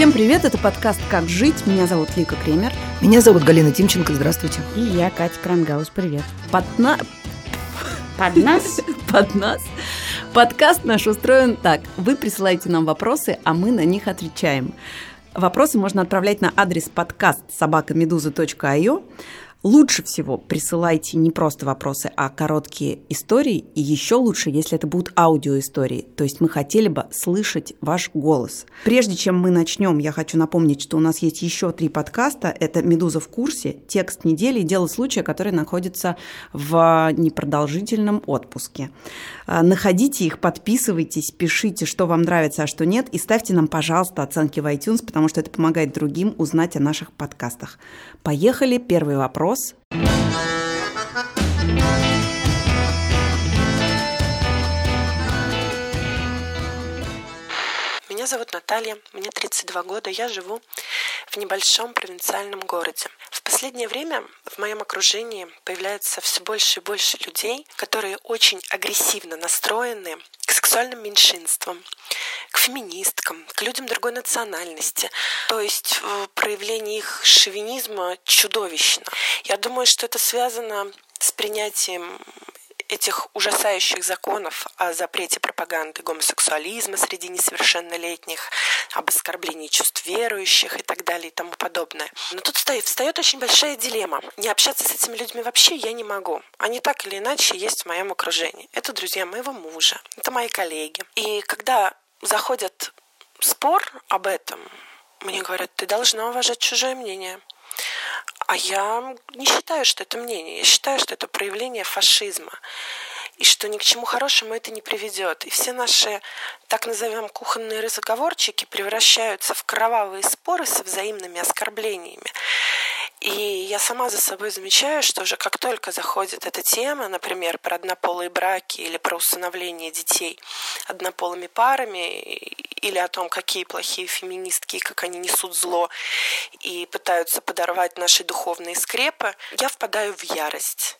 Всем привет, это подкаст «Как жить». Меня зовут Лика Кремер. Меня зовут Галина Тимченко, здравствуйте. И я, Катя Крангаус, привет. Под, на... Под нас? Под нас. Подкаст наш устроен так. Вы присылаете нам вопросы, а мы на них отвечаем. Вопросы можно отправлять на адрес подкаст собакамедуза.io. Лучше всего присылайте не просто вопросы, а короткие истории. И еще лучше, если это будут аудиоистории. То есть мы хотели бы слышать ваш голос. Прежде чем мы начнем, я хочу напомнить, что у нас есть еще три подкаста. Это «Медуза в курсе», «Текст недели» и «Дело случая», который находится в непродолжительном отпуске. А, находите их, подписывайтесь, пишите, что вам нравится, а что нет. И ставьте нам, пожалуйста, оценки в iTunes, потому что это помогает другим узнать о наших подкастах. Поехали. Первый вопрос вопрос. Меня зовут Наталья, мне 32 года, я живу в небольшом провинциальном городе. Последнее время в моем окружении появляется все больше и больше людей, которые очень агрессивно настроены к сексуальным меньшинствам, к феминисткам, к людям другой национальности. То есть э, проявление их шовинизма чудовищно. Я думаю, что это связано с принятием этих ужасающих законов о запрете пропаганды гомосексуализма среди несовершеннолетних, об оскорблении чувств верующих и так далее и тому подобное. Но тут встает, встает очень большая дилемма. Не общаться с этими людьми вообще я не могу. Они так или иначе есть в моем окружении. Это друзья моего мужа, это мои коллеги. И когда заходит спор об этом, мне говорят, ты должна уважать чужое мнение. А я не считаю, что это мнение. Я считаю, что это проявление фашизма. И что ни к чему хорошему это не приведет. И все наши, так назовем, кухонные разговорчики превращаются в кровавые споры со взаимными оскорблениями. И я сама за собой замечаю, что уже как только заходит эта тема, например, про однополые браки или про усыновление детей однополыми парами, или о том, какие плохие феминистки, как они несут зло и пытаются подорвать наши духовные скрепы, я впадаю в ярость.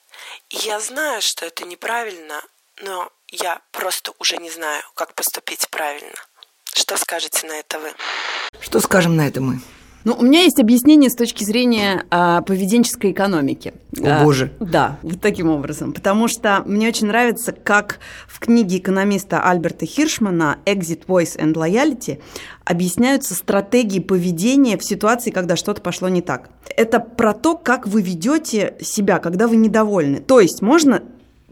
И я знаю, что это неправильно, но я просто уже не знаю, как поступить правильно. Что скажете на это вы? Что скажем на это мы? Ну, у меня есть объяснение с точки зрения а, поведенческой экономики. О, боже. А, да, вот таким образом. Потому что мне очень нравится, как в книге экономиста Альберта Хиршмана «Exit, Voice and Loyalty» объясняются стратегии поведения в ситуации, когда что-то пошло не так. Это про то, как вы ведете себя, когда вы недовольны. То есть можно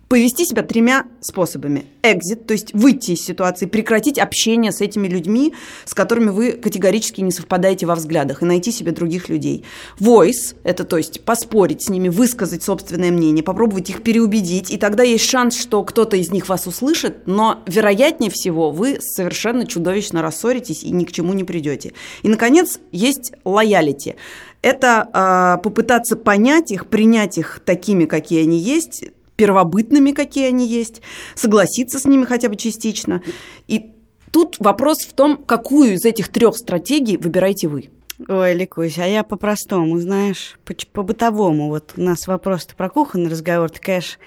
повести себя тремя способами. Exit, то есть выйти из ситуации, прекратить общение с этими людьми, с которыми вы категорически не совпадаете во взглядах, и найти себе других людей. Voice, это то есть поспорить с ними, высказать собственное мнение, попробовать их переубедить, и тогда есть шанс, что кто-то из них вас услышит, но вероятнее всего вы совершенно чудовищно рассоритесь и ни к чему не придете. И, наконец, есть лоялити. Это э, попытаться понять их, принять их такими, какие они есть, первобытными, какие они есть, согласиться с ними хотя бы частично. И тут вопрос в том, какую из этих трех стратегий выбираете вы. Ой, Ликусь, а я по-простому, знаешь, по-бытовому. Вот у нас вопрос про кухонный разговор. Ты, конечно,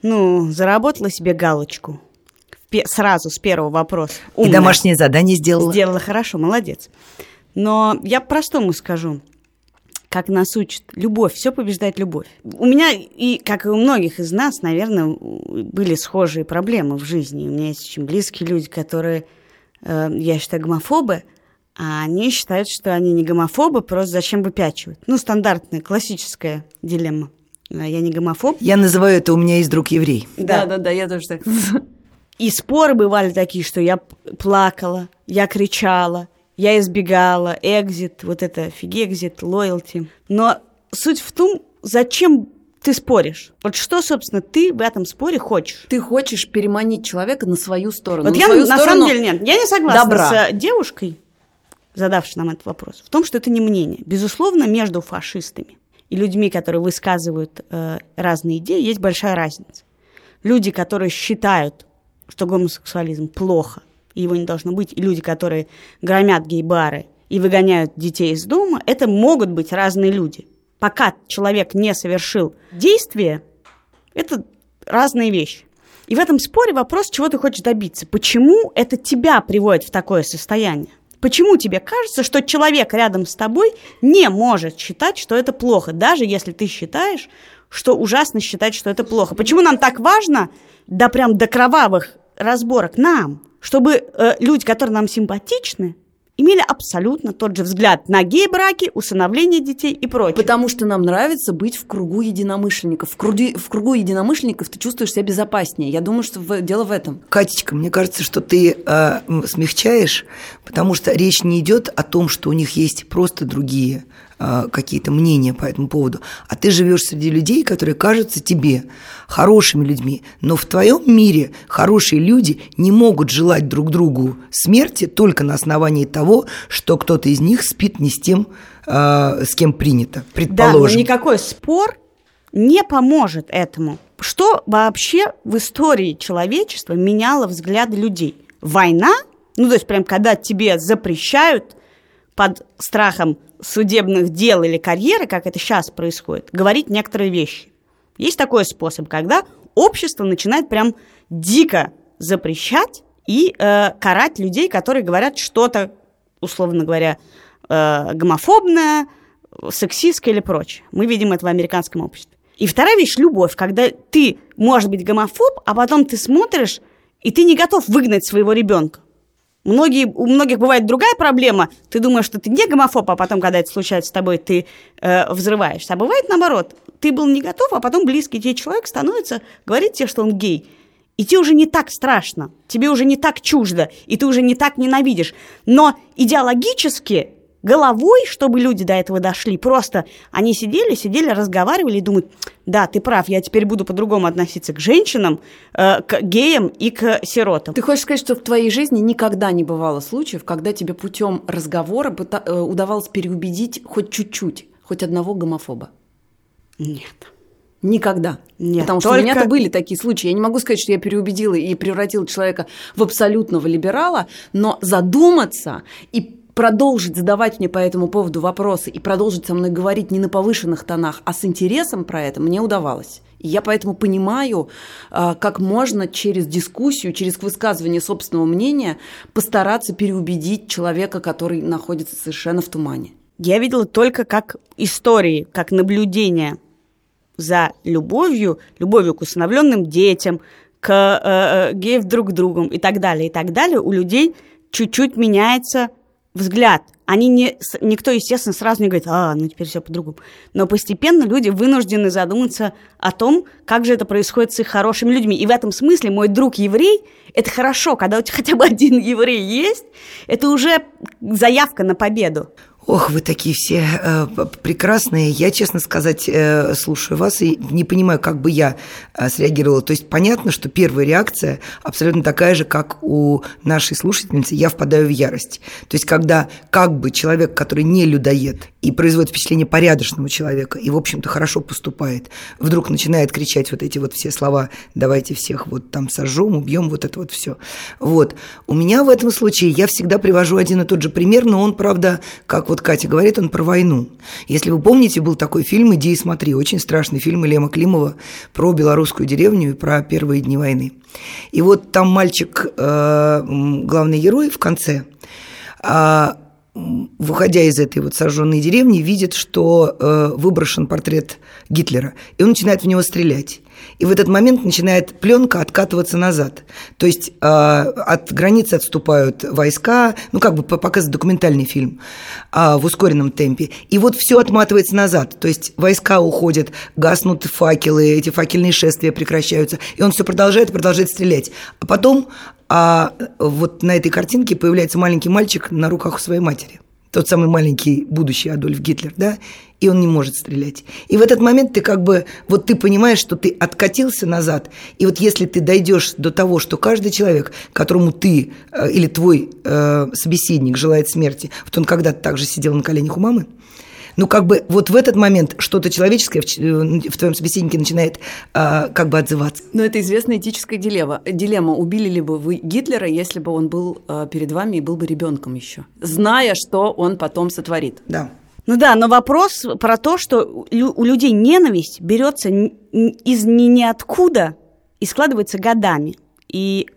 ну, заработала себе галочку. Сразу с первого вопроса. Умная. И домашнее задание сделала. Сделала хорошо, молодец. Но я по-простому скажу как нас учат. Любовь, все побеждает любовь. У меня, и как и у многих из нас, наверное, были схожие проблемы в жизни. У меня есть очень близкие люди, которые, э, я считаю, гомофобы, а они считают, что они не гомофобы, просто зачем выпячивать. Ну, стандартная, классическая дилемма. Я не гомофоб. Я называю это «у меня есть друг еврей». Да, да, да, я тоже так. И споры бывали такие, что я плакала, я кричала, я избегала, экзит, вот это фигекзит, лоялти. Но суть в том, зачем ты споришь? Вот что, собственно, ты в этом споре хочешь? Ты хочешь переманить человека на свою сторону. Вот на я на самом деле нет. Я не согласна добра. с э, девушкой, задавшей нам этот вопрос, в том, что это не мнение. Безусловно, между фашистами и людьми, которые высказывают э, разные идеи, есть большая разница. Люди, которые считают, что гомосексуализм плохо, его не должно быть, и люди, которые громят гей-бары и выгоняют детей из дома, это могут быть разные люди. Пока человек не совершил действие, это разные вещи. И в этом споре вопрос, чего ты хочешь добиться. Почему это тебя приводит в такое состояние? Почему тебе кажется, что человек рядом с тобой не может считать, что это плохо, даже если ты считаешь, что ужасно считать, что это плохо? Почему нам так важно, да прям до кровавых разборок нам, чтобы э, люди, которые нам симпатичны, имели абсолютно тот же взгляд на гей-браки, усыновление детей и прочее. Потому что нам нравится быть в кругу единомышленников. В кругу, в кругу единомышленников ты чувствуешь себя безопаснее. Я думаю, что в, дело в этом. Катечка, мне кажется, что ты э, смягчаешь, потому что речь не идет о том, что у них есть просто другие какие-то мнения по этому поводу, а ты живешь среди людей, которые кажутся тебе хорошими людьми, но в твоем мире хорошие люди не могут желать друг другу смерти только на основании того, что кто-то из них спит не с тем, э, с кем принято, предположим. Да, но никакой спор не поможет этому. Что вообще в истории человечества меняло взгляды людей? Война? Ну, то есть прям когда тебе запрещают под страхом судебных дел или карьеры, как это сейчас происходит, говорить некоторые вещи. Есть такой способ, когда общество начинает прям дико запрещать и э, карать людей, которые говорят что-то, условно говоря, э, гомофобное, сексистское или прочее. Мы видим это в американском обществе. И вторая вещь – любовь, когда ты можешь быть гомофоб, а потом ты смотришь, и ты не готов выгнать своего ребенка. Многие, у многих бывает другая проблема. Ты думаешь, что ты не гомофоб, а потом, когда это случается с тобой, ты э, взрываешься. А бывает наоборот. Ты был не готов, а потом близкий тебе человек становится, говорит тебе, что он гей. И тебе уже не так страшно, тебе уже не так чуждо, и ты уже не так ненавидишь. Но идеологически головой, чтобы люди до этого дошли. Просто они сидели, сидели, разговаривали и думают, да, ты прав, я теперь буду по-другому относиться к женщинам, э, к геям и к сиротам. Ты хочешь сказать, что в твоей жизни никогда не бывало случаев, когда тебе путем разговора э, удавалось переубедить хоть чуть-чуть, хоть одного гомофоба? Нет. Никогда. Нет, Потому что только... у меня-то были такие случаи. Я не могу сказать, что я переубедила и превратила человека в абсолютного либерала, но задуматься и продолжить задавать мне по этому поводу вопросы и продолжить со мной говорить не на повышенных тонах, а с интересом про это мне удавалось. И я поэтому понимаю, а, как можно через дискуссию, через высказывание собственного мнения постараться переубедить человека, который находится совершенно в тумане. Я видела только как истории, как наблюдение за любовью, любовью к усыновленным детям, к э, э, геев друг к другу и так далее, и так далее, у людей чуть-чуть меняется взгляд. Они не, никто, естественно, сразу не говорит, а, ну теперь все по-другому. Но постепенно люди вынуждены задуматься о том, как же это происходит с их хорошими людьми. И в этом смысле мой друг еврей, это хорошо, когда у тебя хотя бы один еврей есть, это уже заявка на победу. Ох, вы такие все э, прекрасные. Я, честно сказать, э, слушаю вас и не понимаю, как бы я э, среагировала. То есть понятно, что первая реакция абсолютно такая же, как у нашей слушательницы. Я впадаю в ярость. То есть когда как бы человек, который не людоед и производит впечатление порядочного человека и, в общем-то, хорошо поступает, вдруг начинает кричать вот эти вот все слова «давайте всех вот там сожжем, убьем», вот это вот все. Вот. У меня в этом случае я всегда привожу один и тот же пример, но он, правда, как вот вот Катя говорит, он про войну. Если вы помните, был такой фильм «Иди и смотри», очень страшный фильм Лема Климова про белорусскую деревню и про первые дни войны. И вот там мальчик, э, главный герой в конце, а, выходя из этой вот сожженной деревни, видит, что э, выброшен портрет Гитлера, и он начинает в него стрелять. И в этот момент начинает пленка откатываться назад. То есть э, от границы отступают войска, ну как бы показывает документальный фильм э, в ускоренном темпе. И вот все отматывается назад. То есть войска уходят, гаснут факелы, эти факельные шествия прекращаются. И он все продолжает, продолжает стрелять. А потом а вот на этой картинке появляется маленький мальчик на руках у своей матери. Тот самый маленький будущий Адольф Гитлер, да? И он не может стрелять. И в этот момент ты как бы, вот ты понимаешь, что ты откатился назад. И вот если ты дойдешь до того, что каждый человек, которому ты э, или твой э, собеседник желает смерти, вот он когда-то также сидел на коленях у мамы, ну, как бы вот в этот момент что-то человеческое в, э, в твоем собеседнике начинает а, как бы отзываться. Но это известная этическая дилемма. Дилемма, убили ли бы вы Гитлера, если бы он был а, перед вами и был бы ребенком еще, зная, что он потом сотворит. Да. Ну да, но вопрос про то, что у людей ненависть берется из ни ниоткуда и складывается годами. И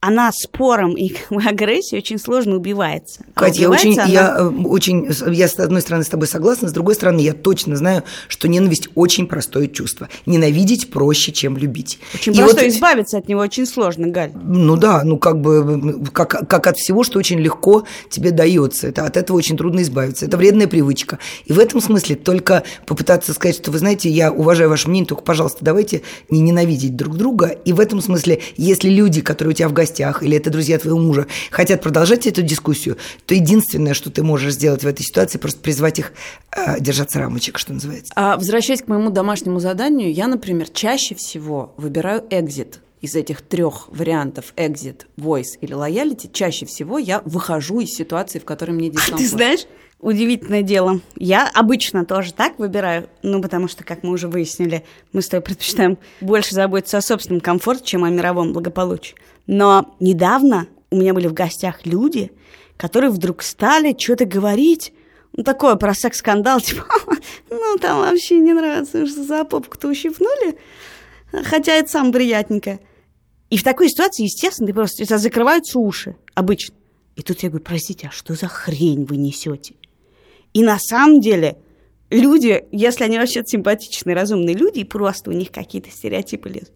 она спором и агрессией очень сложно убивается. А Катя, я очень, она... я э, очень, я с одной стороны с тобой согласна, с другой стороны я точно знаю, что ненависть очень простое чувство. Ненавидеть проще, чем любить. Очень и просто вот... избавиться от него очень сложно, Галь. Ну да, ну как бы как, как от всего, что очень легко тебе дается. Это, от этого очень трудно избавиться. Это вредная привычка. И в этом смысле только попытаться сказать, что вы знаете, я уважаю ваше мнение, только, пожалуйста, давайте не ненавидеть друг друга. И в этом смысле, если люди, которые у тебя в гостях гостях, или это друзья твоего мужа, хотят продолжать эту дискуссию, то единственное, что ты можешь сделать в этой ситуации, просто призвать их э, держаться рамочек, что называется. А возвращаясь к моему домашнему заданию, я, например, чаще всего выбираю экзит из этих трех вариантов exit, voice или loyalty, чаще всего я выхожу из ситуации, в которой мне дискомфорт. А ты знаешь, удивительное дело. Я обычно тоже так выбираю, ну, потому что, как мы уже выяснили, мы с тобой предпочитаем больше заботиться о собственном комфорте, чем о мировом благополучии. Но недавно у меня были в гостях люди, которые вдруг стали что-то говорить, ну, такое про секс-скандал, типа, ну, там вообще не нравится, что за попку-то ущипнули, хотя это самое приятненькое. И в такой ситуации, естественно, ты просто, закрываются уши обычно. И тут я говорю, простите, а что за хрень вы несете? И на самом деле люди, если они вообще симпатичные, разумные люди, и просто у них какие-то стереотипы лезут,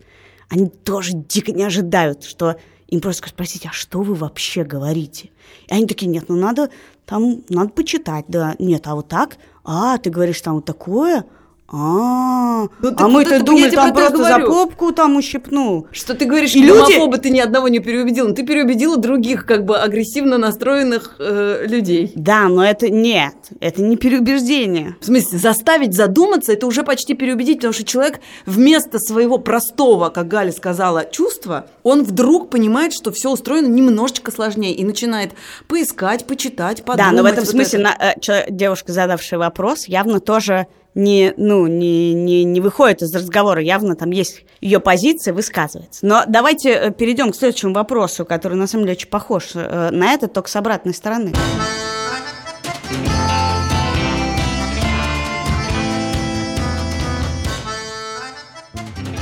они тоже дико не ожидают, что им просто спросить, а что вы вообще говорите? И они такие, нет, ну надо там, надо почитать, да, нет, а вот так, а, ты говоришь там вот такое, а, ну, а мы-то думали, там просто за попку там ущипнул. Что ты говоришь, и люди... ты ни одного не переубедила, но ты переубедила других как бы агрессивно настроенных э, людей. Да, но это нет, это не переубеждение. В смысле, заставить задуматься, это уже почти переубедить, потому что человек вместо своего простого, как Галя сказала, чувства, он вдруг понимает, что все устроено немножечко сложнее и начинает поискать, почитать, подумать. Да, но в этом вот смысле это. на, э, девушка, задавшая вопрос, явно тоже не, ну, не, не, не выходит из разговора, явно там есть ее позиция, высказывается. Но давайте э, перейдем к следующему вопросу, который на самом деле очень похож э, на этот, только с обратной стороны.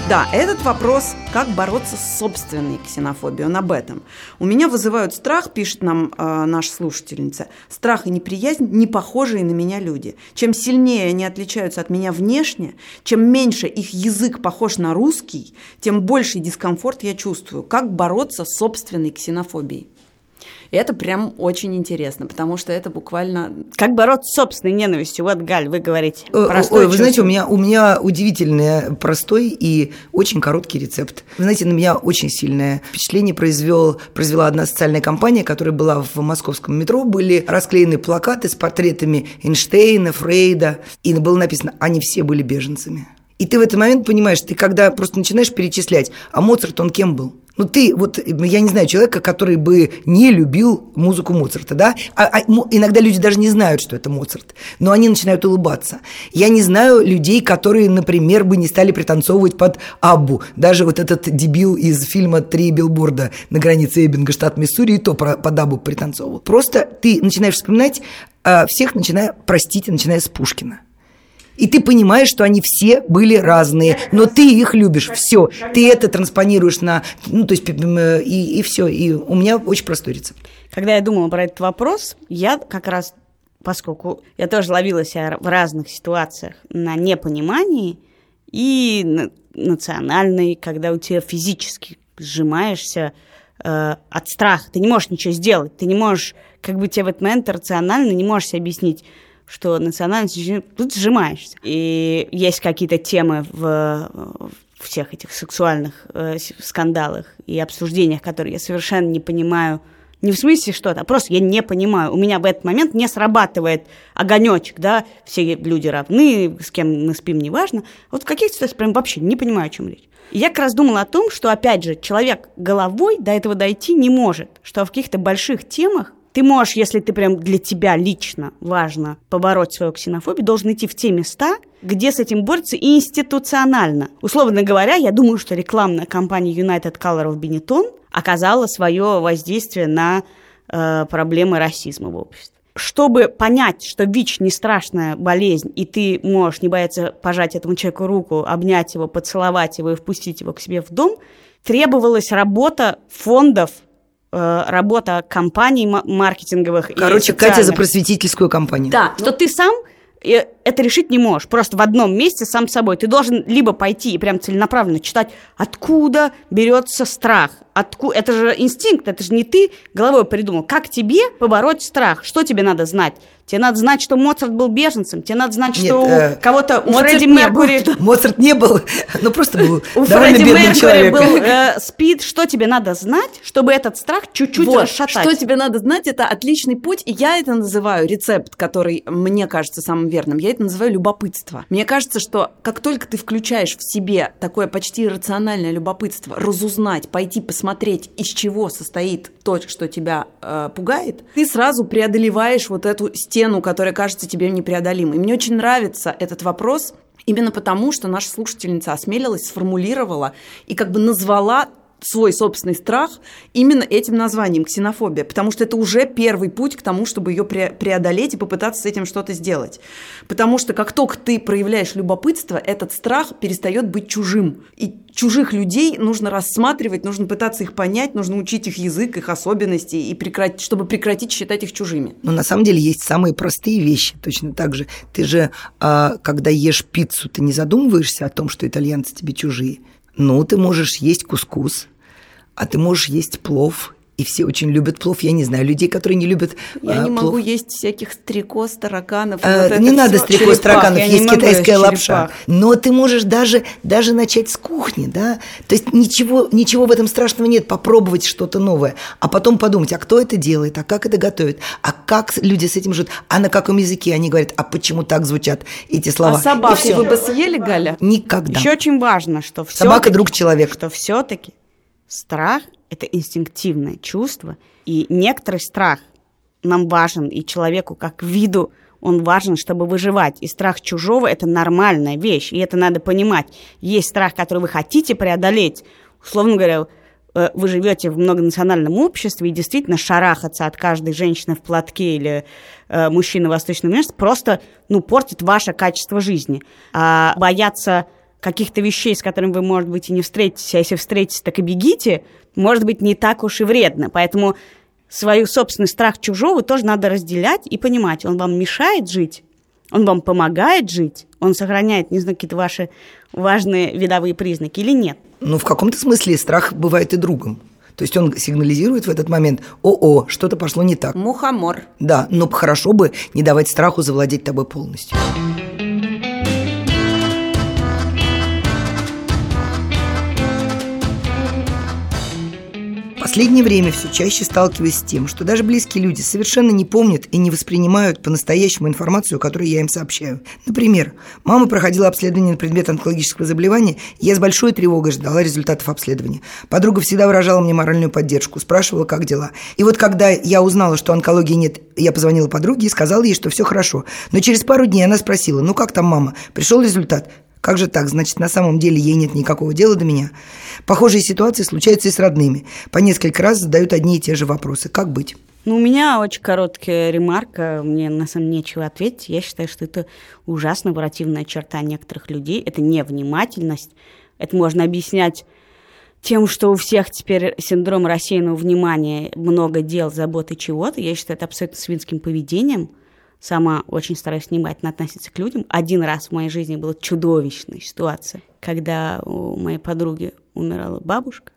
Да, этот вопрос, как бороться с собственной ксенофобией, он об этом. У меня вызывают страх, пишет нам э, наша слушательница, страх и неприязнь не похожие на меня люди. Чем сильнее они отличаются от меня внешне, чем меньше их язык похож на русский, тем больший дискомфорт я чувствую. Как бороться с собственной ксенофобией? И это прям очень интересно, потому что это буквально... Как бороться с собственной ненавистью? Вот, Галь, вы говорите. Простой Ой, вы знаете, у меня, у меня удивительный, простой и очень короткий рецепт. Вы знаете, на меня очень сильное впечатление произвел, произвела одна социальная компания, которая была в московском метро. Были расклеены плакаты с портретами Эйнштейна, Фрейда, и было написано «Они все были беженцами». И ты в этот момент понимаешь, ты когда просто начинаешь перечислять, а Моцарт, он кем был? Ну, ты, вот, я не знаю, человека, который бы не любил музыку Моцарта, да? А, а, иногда люди даже не знают, что это Моцарт, но они начинают улыбаться. Я не знаю людей, которые, например, бы не стали пританцовывать под Аббу. Даже вот этот дебил из фильма «Три билборда на границе Эббинга, штат Миссури, и то под Аббу пританцовывал. Просто ты начинаешь вспоминать а, всех, начиная, простите, начиная с Пушкина. И ты понимаешь, что они все были разные, но ты их любишь, все. Ты это транспонируешь на, ну, то есть, и, и все. И у меня очень простой рецепт. Когда я думала про этот вопрос, я как раз, поскольку я тоже ловила себя в разных ситуациях на непонимании и на национальной, когда у тебя физически сжимаешься э, от страха, ты не можешь ничего сделать, ты не можешь, как бы тебе в этот момент рационально не можешь себе объяснить, что национальность, тут сжимаешься. И есть какие-то темы в, всех этих сексуальных э, скандалах и обсуждениях, которые я совершенно не понимаю, не в смысле что-то, а просто я не понимаю. У меня в этот момент не срабатывает огонечек, да, все люди равны, с кем мы спим, неважно. Вот в каких ситуациях прям вообще не понимаю, о чем речь. И я как раз думала о том, что, опять же, человек головой до этого дойти не может, что в каких-то больших темах ты можешь, если ты прям для тебя лично важно побороть свою ксенофобию, должен идти в те места, где с этим борется институционально. Условно говоря, я думаю, что рекламная кампания United Color of Benetton оказала свое воздействие на э, проблемы расизма в обществе. Чтобы понять, что ВИЧ не страшная болезнь, и ты можешь не бояться пожать этому человеку руку, обнять его, поцеловать его и впустить его к себе в дом, требовалась работа фондов работа компаний маркетинговых. Короче, Катя за просветительскую компанию. Да, что ты сам и это решить не можешь. Просто в одном месте сам собой. Ты должен либо пойти и прям целенаправленно читать, откуда берется страх. Отку... Это же инстинкт, это же не ты головой придумал. Как тебе побороть страх? Что тебе надо знать? Тебе надо знать, что Моцарт был беженцем. Тебе надо знать, Нет, что э, у кого-то... У Фредди Меркури... Моцарт не был, ну просто был у Фредди Меркури был э, спид. Что тебе надо знать, чтобы этот страх чуть-чуть вот, расшатать? Что тебе надо знать, это отличный путь. И я это называю рецепт, который мне кажется самым верным. Я это называю любопытство. Мне кажется, что как только ты включаешь в себе такое почти иррациональное любопытство, разузнать, пойти посмотреть, из чего состоит то, что тебя э, пугает, ты сразу преодолеваешь вот эту стену, которая кажется тебе непреодолимой. Мне очень нравится этот вопрос, Именно потому, что наша слушательница осмелилась, сформулировала и как бы назвала свой собственный страх именно этим названием ксенофобия, потому что это уже первый путь к тому, чтобы ее преодолеть и попытаться с этим что-то сделать. Потому что как только ты проявляешь любопытство, этот страх перестает быть чужим. И чужих людей нужно рассматривать, нужно пытаться их понять, нужно учить их язык, их особенности, и прекратить, чтобы прекратить считать их чужими. Но на самом деле есть самые простые вещи, точно так же. Ты же, а, когда ешь пиццу, ты не задумываешься о том, что итальянцы тебе чужие. Ну, ты можешь есть кускус, а ты можешь есть плов и все очень любят плов. Я не знаю людей, которые не любят Я а, не плов. могу есть всяких стрекоз, тараканов. А, вот не надо стрекоз, тараканов, есть китайская лапша. Но ты можешь даже, даже начать с кухни, да? То есть ничего, ничего в этом страшного нет, попробовать что-то новое. А потом подумать, а кто это делает, а как это готовит, а как люди с этим живут, а на каком языке они говорят, а почему так звучат эти слова. А собаку вы бы съели, Галя? Никогда. Еще очень важно, что все Собака – друг человека. Что все-таки страх – это инстинктивное чувство, и некоторый страх нам важен, и человеку как виду он важен, чтобы выживать. И страх чужого – это нормальная вещь, и это надо понимать. Есть страх, который вы хотите преодолеть. Условно говоря, э, вы живете в многонациональном обществе, и действительно шарахаться от каждой женщины в платке или э, мужчины восточного места просто ну, портит ваше качество жизни. А бояться каких-то вещей, с которыми вы, может быть, и не встретитесь, а если встретитесь, так и бегите, может быть, не так уж и вредно. Поэтому свою собственный страх чужого тоже надо разделять и понимать, он вам мешает жить, он вам помогает жить, он сохраняет, не знаю, какие-то ваши важные видовые признаки или нет. Ну, в каком-то смысле страх бывает и другом. То есть он сигнализирует в этот момент, о-о, что-то пошло не так. Мухомор. Да, но хорошо бы не давать страху завладеть тобой полностью. Последнее время все чаще сталкиваюсь с тем, что даже близкие люди совершенно не помнят и не воспринимают по-настоящему информацию, которую я им сообщаю. Например, мама проходила обследование на предмет онкологического заболевания, и я с большой тревогой ждала результатов обследования. Подруга всегда выражала мне моральную поддержку, спрашивала, как дела. И вот когда я узнала, что онкологии нет, я позвонила подруге и сказала ей, что все хорошо. Но через пару дней она спросила, ну как там мама, пришел результат? Как же так? Значит, на самом деле ей нет никакого дела до меня. Похожие ситуации случаются и с родными. По несколько раз задают одни и те же вопросы. Как быть? Ну, у меня очень короткая ремарка, мне на самом деле нечего ответить. Я считаю, что это ужасно варативная черта некоторых людей. Это невнимательность. Это можно объяснять тем, что у всех теперь синдром рассеянного внимания, много дел, заботы чего-то. Я считаю, это абсолютно свинским поведением – сама очень стараюсь внимательно относиться к людям. Один раз в моей жизни была чудовищная ситуация, когда у моей подруги умирала бабушка,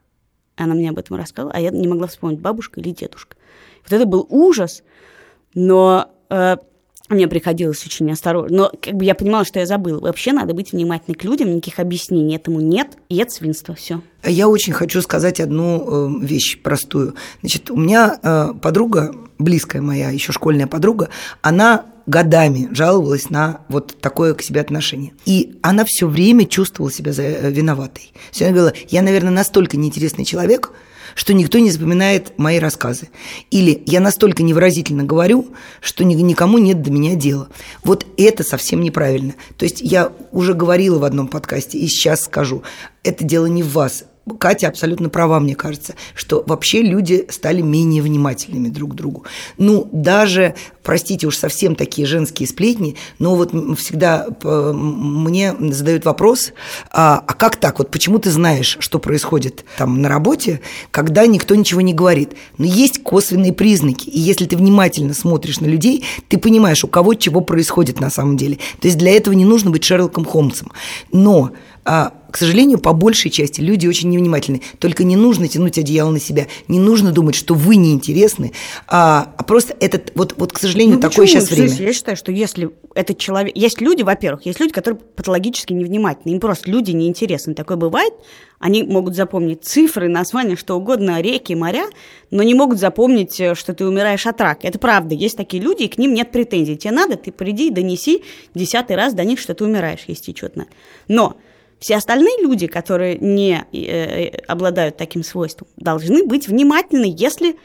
она мне об этом рассказала, а я не могла вспомнить, бабушка или дедушка. Вот это был ужас, но э, мне приходилось очень осторожно. Но как бы я понимала, что я забыла. Вообще надо быть внимательной к людям, никаких объяснений этому нет, и это свинство, все. Я очень хочу сказать одну э, вещь простую. Значит, у меня э, подруга, близкая моя, еще школьная подруга, она годами жаловалась на вот такое к себе отношение. И она все время чувствовала себя э, виноватой. Все время говорила, я, наверное, настолько неинтересный человек, что никто не запоминает мои рассказы. Или я настолько невыразительно говорю, что никому нет до меня дела. Вот это совсем неправильно. То есть я уже говорила в одном подкасте и сейчас скажу, это дело не в вас, Катя абсолютно права, мне кажется, что вообще люди стали менее внимательными друг к другу. Ну, даже, простите уж совсем такие женские сплетни, но вот всегда мне задают вопрос, а, а как так? Вот почему ты знаешь, что происходит там на работе, когда никто ничего не говорит? Но есть косвенные признаки, и если ты внимательно смотришь на людей, ты понимаешь, у кого чего происходит на самом деле. То есть для этого не нужно быть Шерлоком Холмсом. Но а, к сожалению, по большей части люди очень невнимательны. Только не нужно тянуть одеяло на себя, не нужно думать, что вы неинтересны, а, а просто этот, вот, вот, к сожалению, ну, такое сейчас время. Я считаю, что если этот человек... Есть люди, во-первых, есть люди, которые патологически невнимательны, им просто люди неинтересны. Такое бывает, они могут запомнить цифры, названия, что угодно, реки, моря, но не могут запомнить, э, что ты умираешь от рака. Это правда, есть такие люди, и к ним нет претензий. Тебе надо, ты приди и донеси десятый раз до них, что ты умираешь, если что-то надо. Но все остальные люди, которые не э, э, обладают таким свойством, должны быть внимательны, если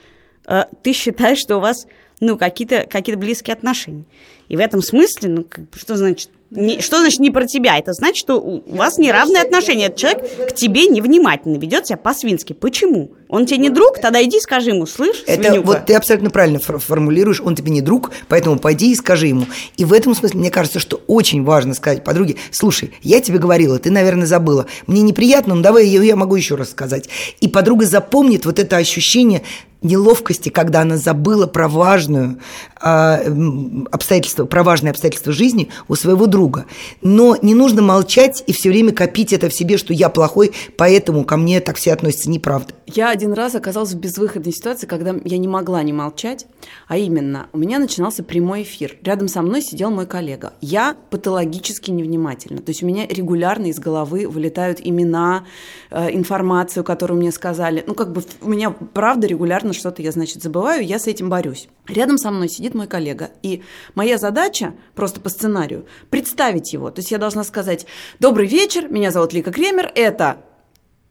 э, ты считаешь, что у вас ну, какие-то какие близкие отношения. И в этом смысле, ну, что значит не, что значит не про тебя? Это значит, что у вас неравные отношения. Этот человек к тебе невнимательно ведет себя по-свински. Почему? Он тебе не друг? Тогда иди скажи ему, слышь, Это свинюка? вот ты абсолютно правильно формулируешь. Он тебе не друг, поэтому пойди и скажи ему. И в этом смысле мне кажется, что очень важно сказать подруге, слушай, я тебе говорила, ты, наверное, забыла. Мне неприятно, но давай я, я могу еще раз сказать. И подруга запомнит вот это ощущение неловкости, когда она забыла про важную э, обстоятельство, про важные обстоятельства жизни у своего друга. Но не нужно молчать и все время копить это в себе, что я плохой, поэтому ко мне так все относятся. Неправда. Я один раз оказалась в безвыходной ситуации, когда я не могла не молчать, а именно у меня начинался прямой эфир. Рядом со мной сидел мой коллега. Я патологически невнимательна. То есть у меня регулярно из головы вылетают имена, э, информацию, которую мне сказали. Ну, как бы у меня, правда, регулярно что-то я, значит, забываю, я с этим борюсь. Рядом со мной сидит мой коллега, и моя задача, просто по сценарию, представить его. То есть я должна сказать «Добрый вечер, меня зовут Лика Кремер, это...»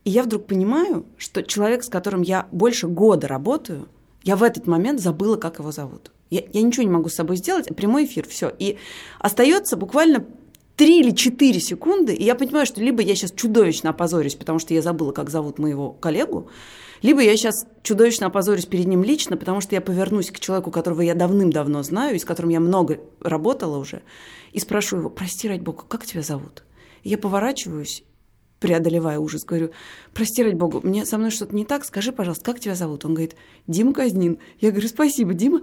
И я вдруг понимаю, что человек, с которым я больше года работаю, я в этот момент забыла, как его зовут. Я, я ничего не могу с собой сделать, прямой эфир, все. И остается буквально три или четыре секунды, и я понимаю, что либо я сейчас чудовищно опозорюсь, потому что я забыла, как зовут моего коллегу, либо я сейчас чудовищно опозорюсь перед ним лично, потому что я повернусь к человеку, которого я давным-давно знаю, и с которым я много работала уже, и спрошу его, прости, ради бога, как тебя зовут? И я поворачиваюсь преодолевая ужас, говорю, прости, ради богу, мне со мной что-то не так, скажи, пожалуйста, как тебя зовут? Он говорит, Дима Казнин. Я говорю, спасибо, Дима.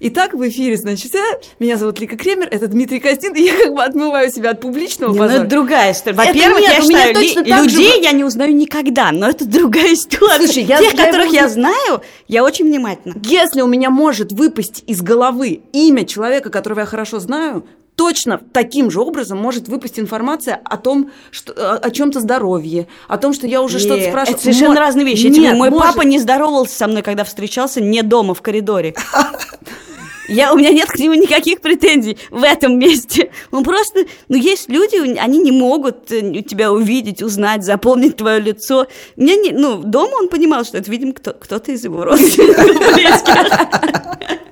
И так в эфире, значит, меня зовут Лика Кремер, это Дмитрий Казнин, и я как бы отмываю себя от публичного не, позора. Ну, это другая история. Во-первых, я считаю, ли, людей же... я не узнаю никогда, но это другая история. Слушай, я, Тех, я которых я знаю, я очень внимательна. Если у меня может выпасть из головы имя человека, которого я хорошо знаю, точно таким же образом может выпасть информация о том, что, о, о чем-то здоровье, о том, что я уже что-то спрашиваю. Это совершенно Мо... разные вещи. Нет, мой может... папа не здоровался со мной, когда встречался не дома, в коридоре. Я, у меня нет к нему никаких претензий в этом месте. Он просто, ну, есть люди, они не могут э, тебя увидеть, узнать, запомнить твое лицо. Меня не, ну, дома он понимал, что это, видимо, кто, кто-то из его родственников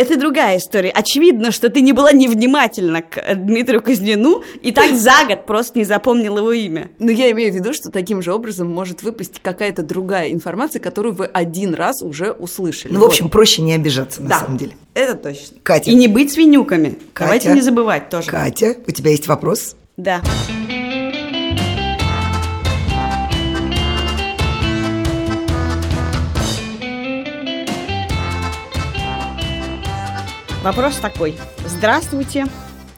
это другая история. Очевидно, что ты не была невнимательна к э, Дмитрию Казнину и так за год просто не запомнила его имя. Но я имею в виду, что таким же образом может выпасть какая-то другая информация, которую вы один раз уже услышали. Ну, в общем, проще не обижаться, на да, самом деле. это точно. Катя. И не быть свинюками. Катя, Давайте не забывать тоже. Катя, у тебя есть вопрос? Да. Вопрос такой. Здравствуйте.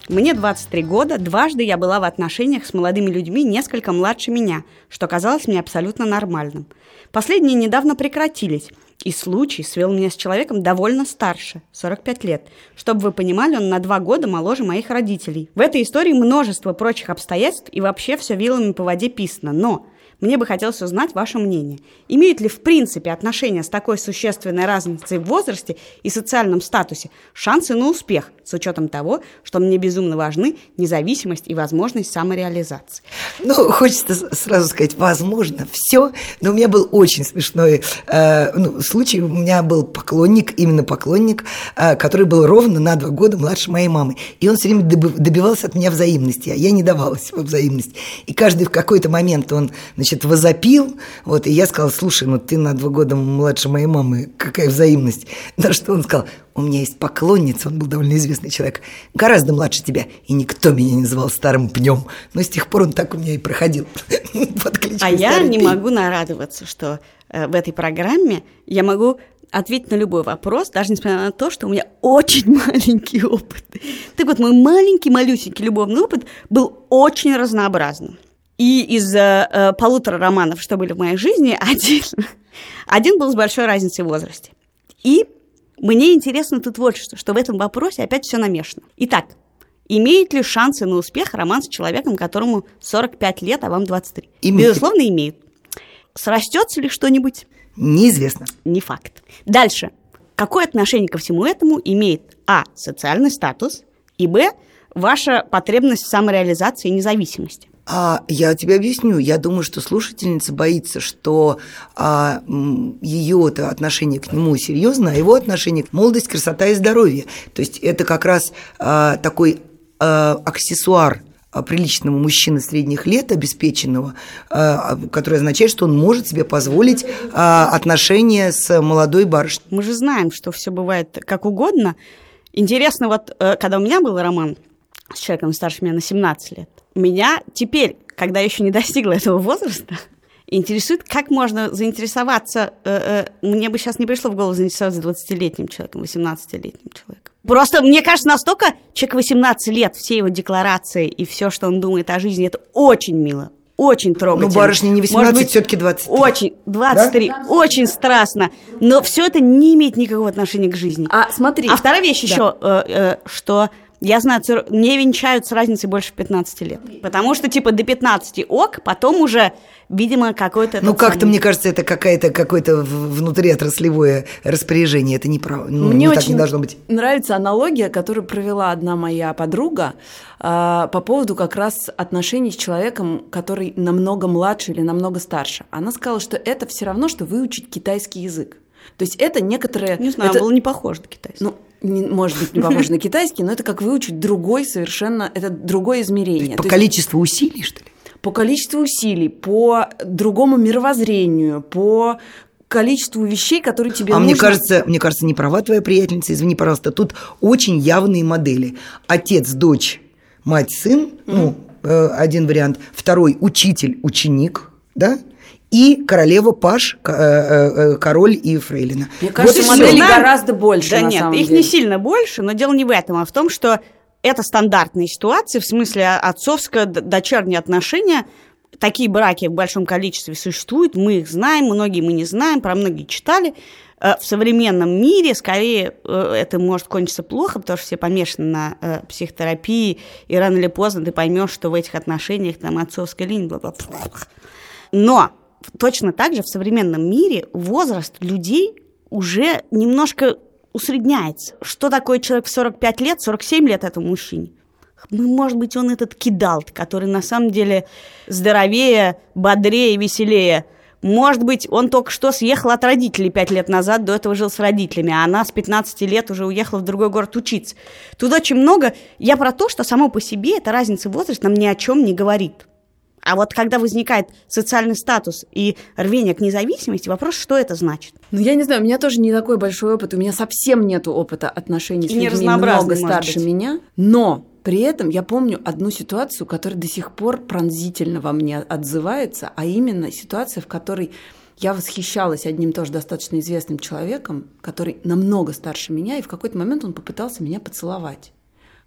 Мне 23 года, дважды я была в отношениях с молодыми людьми несколько младше меня, что казалось мне абсолютно нормальным. Последние недавно прекратились, и случай свел меня с человеком довольно старше, 45 лет. Чтобы вы понимали, он на два года моложе моих родителей. В этой истории множество прочих обстоятельств, и вообще все вилами по воде писано. Но мне бы хотелось узнать ваше мнение. Имеют ли в принципе отношения с такой существенной разницей в возрасте и социальном статусе шансы на успех, с учетом того, что мне безумно важны независимость и возможность самореализации? Ну, хочется сразу сказать, возможно, все. Но у меня был очень смешной э, ну, случай. У меня был поклонник, именно поклонник, э, который был ровно на два года младше моей мамы. И он все время добивался от меня взаимности, а я не давалась во взаимность. И каждый в какой-то момент он, значит, значит, возопил, вот, и я сказала, слушай, ну ты на два года младше моей мамы, какая взаимность. На что он сказал, у меня есть поклонница, он был довольно известный человек, гораздо младше тебя, и никто меня не называл старым пнем. Но с тех пор он так у меня и проходил. А я не могу нарадоваться, что э, в этой программе я могу ответить на любой вопрос, даже несмотря на то, что у меня очень маленький опыт. Так вот, мой маленький, малюсенький любовный опыт был очень разнообразным. И из э, полутора романов, что были в моей жизни, один, один был с большой разницей в возрасте. И мне интересно тут вот что, что в этом вопросе опять все намешано. Итак, имеют ли шансы на успех роман с человеком, которому 45 лет, а вам 23? Имеет. Безусловно, имеют. Срастется ли что-нибудь? Неизвестно. Не факт. Дальше. Какое отношение ко всему этому имеет А. Социальный статус и Б. Ваша потребность в самореализации и независимости? А, я тебе объясню. Я думаю, что слушательница боится, что а, ее отношение к нему серьезно, а его отношение к молодость, красота и здоровье. То есть это как раз а, такой а, аксессуар приличного мужчины средних лет, обеспеченного, а, который означает, что он может себе позволить а, отношения с молодой барышней. Мы же знаем, что все бывает как угодно. Интересно, вот э, когда у меня был роман с человеком старше меня на 17 лет, меня теперь, когда я еще не достигла этого возраста, интересует, как можно заинтересоваться. Э, э, мне бы сейчас не пришло в голову заинтересоваться 20-летним человеком, 18-летним человеком. Просто, мне кажется, настолько человек 18 лет, все его декларации и все, что он думает о жизни, это очень мило, очень трогательно. Ну, барышня не 18, все-таки 23. Очень, 23, да? очень страстно. Но все это не имеет никакого отношения к жизни. А смотри. А вторая вещь да. еще, э, э, что я знаю, не венчают с разницей больше 15 лет. Потому что, типа, до 15 ок, потом уже, видимо, какой-то... Ну, как-то, самый... мне кажется, это какая-то, какое-то внутриотраслевое распоряжение. Это неправ... ну, Мне не очень так не должно быть. нравится аналогия, которую провела одна моя подруга э, по поводу как раз отношений с человеком, который намного младше или намного старше. Она сказала, что это все равно, что выучить китайский язык. То есть это некоторые... Не знаю, это... было не похоже на китайский. Ну, не, может быть, не похож на китайский, но это как выучить другой совершенно, это другое измерение. По То количеству есть, усилий, что ли? По количеству усилий, по другому мировоззрению, по количеству вещей, которые тебе а нужно. мне кажется, мне кажется, не права твоя приятельница, извини, пожалуйста, тут очень явные модели. Отец, дочь, мать, сын, mm-hmm. ну, э, один вариант. Второй – учитель, ученик, да? И королева Паш, э, э, король и фрейлина. Мне кажется, вот моделей все. гораздо больше. Да нет, их деле. не сильно больше, но дело не в этом, а в том, что это стандартные ситуации, в смысле отцовско-дочерние отношения, такие браки в большом количестве существуют, мы их знаем, многие мы не знаем, про многие читали. Э, в современном мире скорее это может кончиться плохо, потому что все помешаны на психотерапии, и рано или поздно ты поймешь, что в этих отношениях там отцовская линия, бла -бла -бла. Но точно так же в современном мире возраст людей уже немножко усредняется. Что такое человек в 45 лет, 47 лет этому мужчине? Ну, может быть, он этот кидалт, который на самом деле здоровее, бодрее, веселее. Может быть, он только что съехал от родителей пять лет назад, до этого жил с родителями, а она с 15 лет уже уехала в другой город учиться. Тут очень много. Я про то, что само по себе эта разница в возрасте нам ни о чем не говорит. А вот когда возникает социальный статус и рвение к независимости, вопрос, что это значит? Ну, я не знаю, у меня тоже не такой большой опыт, у меня совсем нет опыта отношений с людьми много старше меня, но при этом я помню одну ситуацию, которая до сих пор пронзительно во мне отзывается, а именно ситуация, в которой я восхищалась одним тоже достаточно известным человеком, который намного старше меня, и в какой-то момент он попытался меня поцеловать.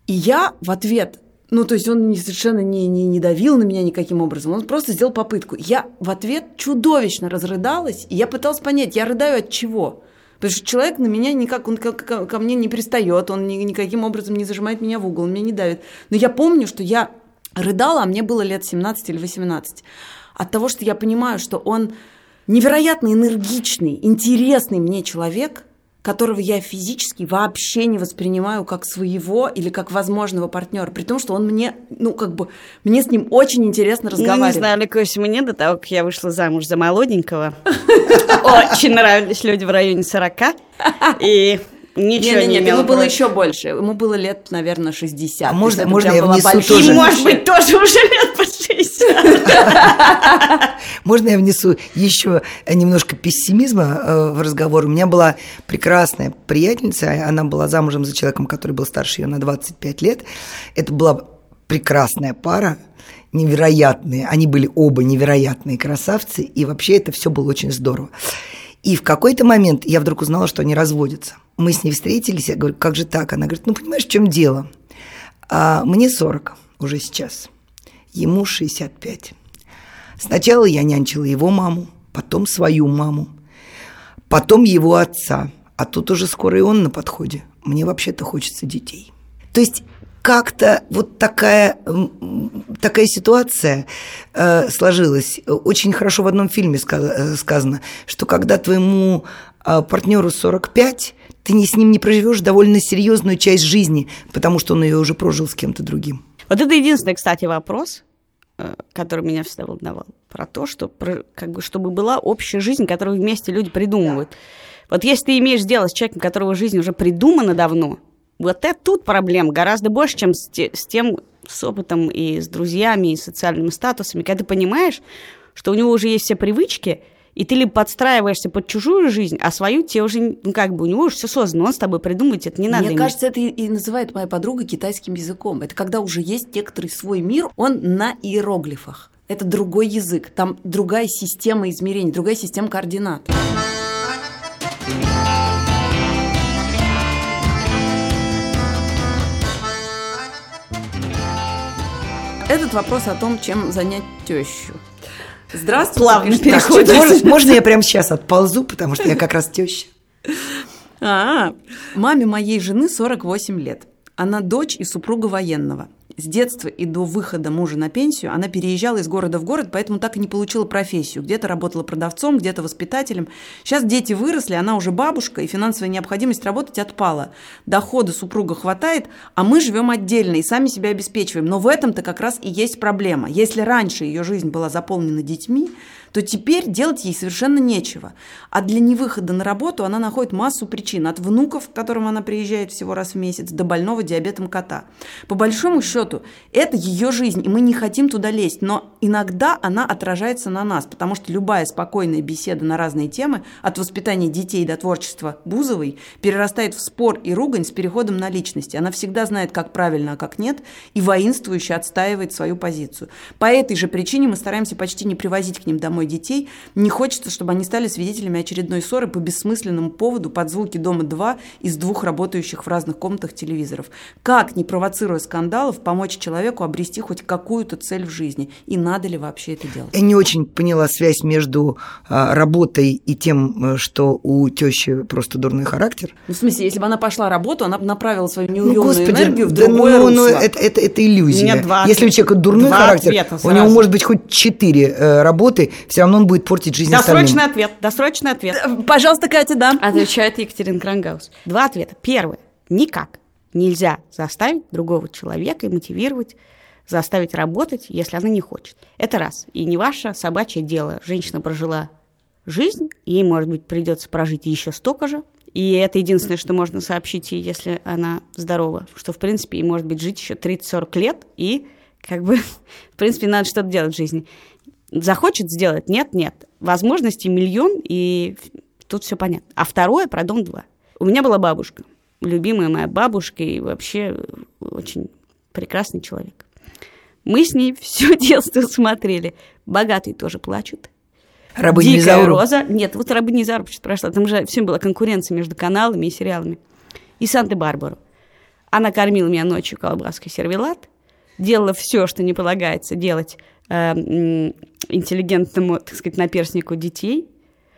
И я в ответ ну, то есть он совершенно не, не, не давил на меня никаким образом, он просто сделал попытку. Я в ответ чудовищно разрыдалась, и я пыталась понять, я рыдаю от чего. Потому что человек на меня никак, он ко, ко, мне не пристает, он ни, никаким образом не зажимает меня в угол, он меня не давит. Но я помню, что я рыдала, а мне было лет 17 или 18. От того, что я понимаю, что он невероятно энергичный, интересный мне человек – которого я физически вообще не воспринимаю как своего или как возможного партнера, при том, что он мне, ну, как бы, мне с ним очень интересно разговаривать. Ну, не знаю, Ликось, мне до того, как я вышла замуж за молоденького, очень нравились люди в районе 40, и Ничего нет, не нет, ему было еще больше. Ему было лет, наверное, 60. А можно, можно я внесу тоже? И, может быть, тоже уже лет 60. Можно я внесу еще немножко пессимизма э, в разговор? У меня была прекрасная приятельница, она была замужем за человеком, который был старше ее на 25 лет. Это была прекрасная пара, невероятные, они были оба невероятные красавцы, и вообще это все было очень здорово. И в какой-то момент я вдруг узнала, что они разводятся. Мы с ней встретились, я говорю, как же так? Она говорит, ну, понимаешь, в чем дело? А мне 40 уже сейчас, ему 65. Сначала я нянчила его маму, потом свою маму, потом его отца, а тут уже скоро и он на подходе. Мне вообще-то хочется детей. То есть как-то вот такая, такая ситуация э, сложилась. Очень хорошо в одном фильме э, сказано, что когда твоему э, партнеру 45, ты не с ним не проживешь довольно серьезную часть жизни, потому что он ее уже прожил с кем-то другим. Вот это единственный, кстати, вопрос, который меня всегда волновал. Про то, что, про, как бы, чтобы была общая жизнь, которую вместе люди придумывают. Да. Вот если ты имеешь дело с человеком, которого жизнь уже придумана давно, вот это тут проблем гораздо больше, чем с, те, с тем, с опытом и с друзьями, и социальными статусами. Когда ты понимаешь, что у него уже есть все привычки, и ты либо подстраиваешься под чужую жизнь, а свою тебе уже, ну как бы, у него уже все создано, он с тобой придумать это не надо. Мне иметь. кажется, это и называет моя подруга китайским языком. Это когда уже есть некоторый свой мир, он на иероглифах. Это другой язык, там другая система измерений, другая система координат. Этот вопрос о том, чем занять тещу. Здравствуйте. Плавно переходим. Можно, можно я прямо сейчас отползу, потому что я как раз теща. А, маме моей жены 48 лет. Она дочь и супруга военного. С детства и до выхода мужа на пенсию она переезжала из города в город, поэтому так и не получила профессию. Где-то работала продавцом, где-то воспитателем. Сейчас дети выросли, она уже бабушка, и финансовая необходимость работать отпала. Дохода супруга хватает, а мы живем отдельно и сами себя обеспечиваем. Но в этом-то как раз и есть проблема. Если раньше ее жизнь была заполнена детьми, то теперь делать ей совершенно нечего. А для невыхода на работу она находит массу причин. От внуков, к которым она приезжает всего раз в месяц, до больного диабетом кота. По большому счету, это ее жизнь, и мы не хотим туда лезть. Но иногда она отражается на нас, потому что любая спокойная беседа на разные темы, от воспитания детей до творчества Бузовой, перерастает в спор и ругань с переходом на личности. Она всегда знает, как правильно, а как нет, и воинствующе отстаивает свою позицию. По этой же причине мы стараемся почти не привозить к ним домой домой детей, не хочется, чтобы они стали свидетелями очередной ссоры по бессмысленному поводу под звуки «Дома-2» из двух работающих в разных комнатах телевизоров. Как, не провоцируя скандалов, помочь человеку обрести хоть какую-то цель в жизни? И надо ли вообще это делать? Я не очень поняла связь между а, работой и тем, э, что у тещи просто дурной характер. Ну, в смысле, если бы она пошла работу, она бы направила свою неуемную ну, господи, энергию в да, другое ну, ну, это, это, это иллюзия. Два, если у человека дурной характер, у него может быть хоть четыре э, работы, все равно он будет портить жизнь Досрочный остальным. ответ, досрочный ответ. Пожалуйста, Катя, да. Отвечает Екатерина Крангаус. Два ответа. Первый. Никак нельзя заставить другого человека и мотивировать заставить работать, если она не хочет. Это раз. И не ваше собачье дело. Женщина прожила жизнь, ей, может быть, придется прожить еще столько же. И это единственное, что можно сообщить ей, если она здорова. Что, в принципе, ей может быть жить еще 30-40 лет, и как бы, в принципе, надо что-то делать в жизни. Захочет сделать? Нет, нет. Возможностей миллион, и тут все понятно. А второе про дом 2. У меня была бабушка, любимая моя бабушка, и вообще очень прекрасный человек. Мы с ней все детство смотрели. Богатые тоже плачут. Рабыня Дикая Изауру. роза. Нет, вот рабыня Изауру прошла. Там же все была конкуренция между каналами и сериалами. И Санта-Барбару. Она кормила меня ночью колбаской сервелат, делала все, что не полагается делать э, интеллигентному, так сказать, наперснику детей.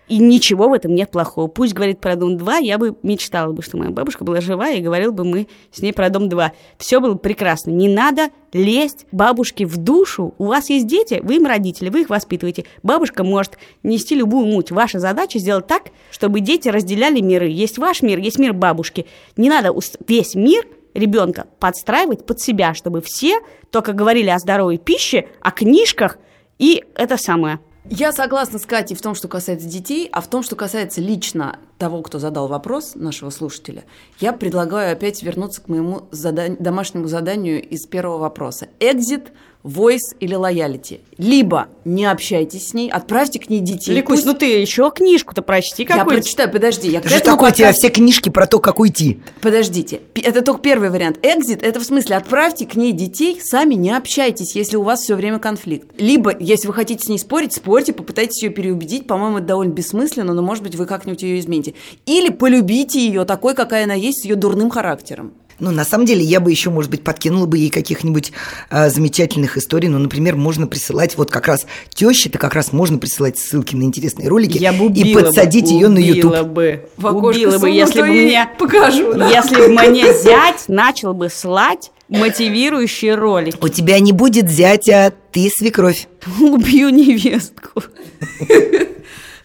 И ничего в этом нет плохого. Пусть говорит про дом 2, я бы мечтала бы, что моя бабушка была жива, и говорил бы мы с ней про дом 2. Все было прекрасно. Не надо лезть бабушке в душу. У вас есть дети, вы им родители, вы их воспитываете. Бабушка может нести любую муть. Ваша задача сделать так, чтобы дети разделяли миры. Есть ваш мир, есть мир бабушки. Не надо весь мир ребенка подстраивать под себя, чтобы все только говорили о здоровой пище, о книжках и это самое. Я согласна с Катей в том, что касается детей, а в том, что касается лично того, кто задал вопрос, нашего слушателя, я предлагаю опять вернуться к моему задань, домашнему заданию из первого вопроса. Экзит voice или loyalty. Либо не общайтесь с ней, отправьте к ней детей. Ликусь, Пусть- ну ты еще книжку-то прочти я какую-то. прочитаю, подожди. Я Это же такое у тебя все книжки про то, как уйти. Подождите, это только первый вариант. Экзит – это в смысле отправьте к ней детей, сами не общайтесь, если у вас все время конфликт. Либо, если вы хотите с ней спорить, спорьте, попытайтесь ее переубедить. По-моему, это довольно бессмысленно, но, может быть, вы как-нибудь ее измените. Или полюбите ее такой, какая она есть, с ее дурным характером. Ну, на самом деле, я бы еще, может быть, подкинула бы ей каких-нибудь а, замечательных историй. Ну, например, можно присылать, вот как раз теще-то как раз можно присылать ссылки на интересные ролики Я бы и подсадить бы, ее на YouTube. убила бы, В убила бы, если бы мне, покажу, да. если бы мне зять начал бы слать мотивирующие ролики. У тебя не будет зятя, ты свекровь. Убью невестку.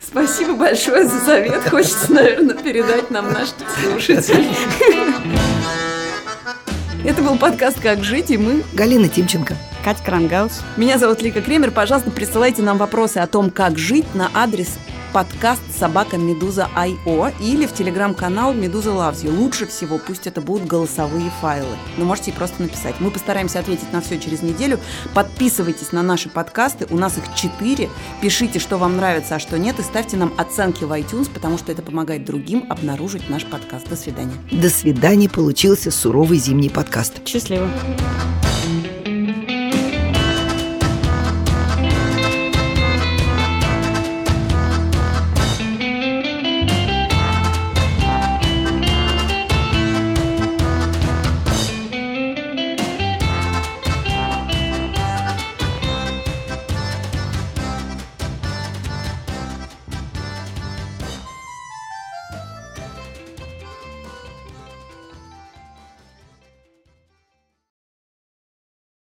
Спасибо большое за совет. Хочется, наверное, передать нам нашим слушателям. Это был подкаст «Как жить», и мы Галина Тимченко. Катя Крангаус. Меня зовут Лика Кремер. Пожалуйста, присылайте нам вопросы о том, как жить на адрес подкаст собака Медуза Айо или в телеграм-канал Медуза Loves You. Лучше всего пусть это будут голосовые файлы. Но можете и просто написать. Мы постараемся ответить на все через неделю. Подписывайтесь на наши подкасты. У нас их четыре. Пишите, что вам нравится, а что нет. И ставьте нам оценки в iTunes, потому что это помогает другим обнаружить наш подкаст. До свидания. До свидания, получился суровый зимний подкаст. Счастливо.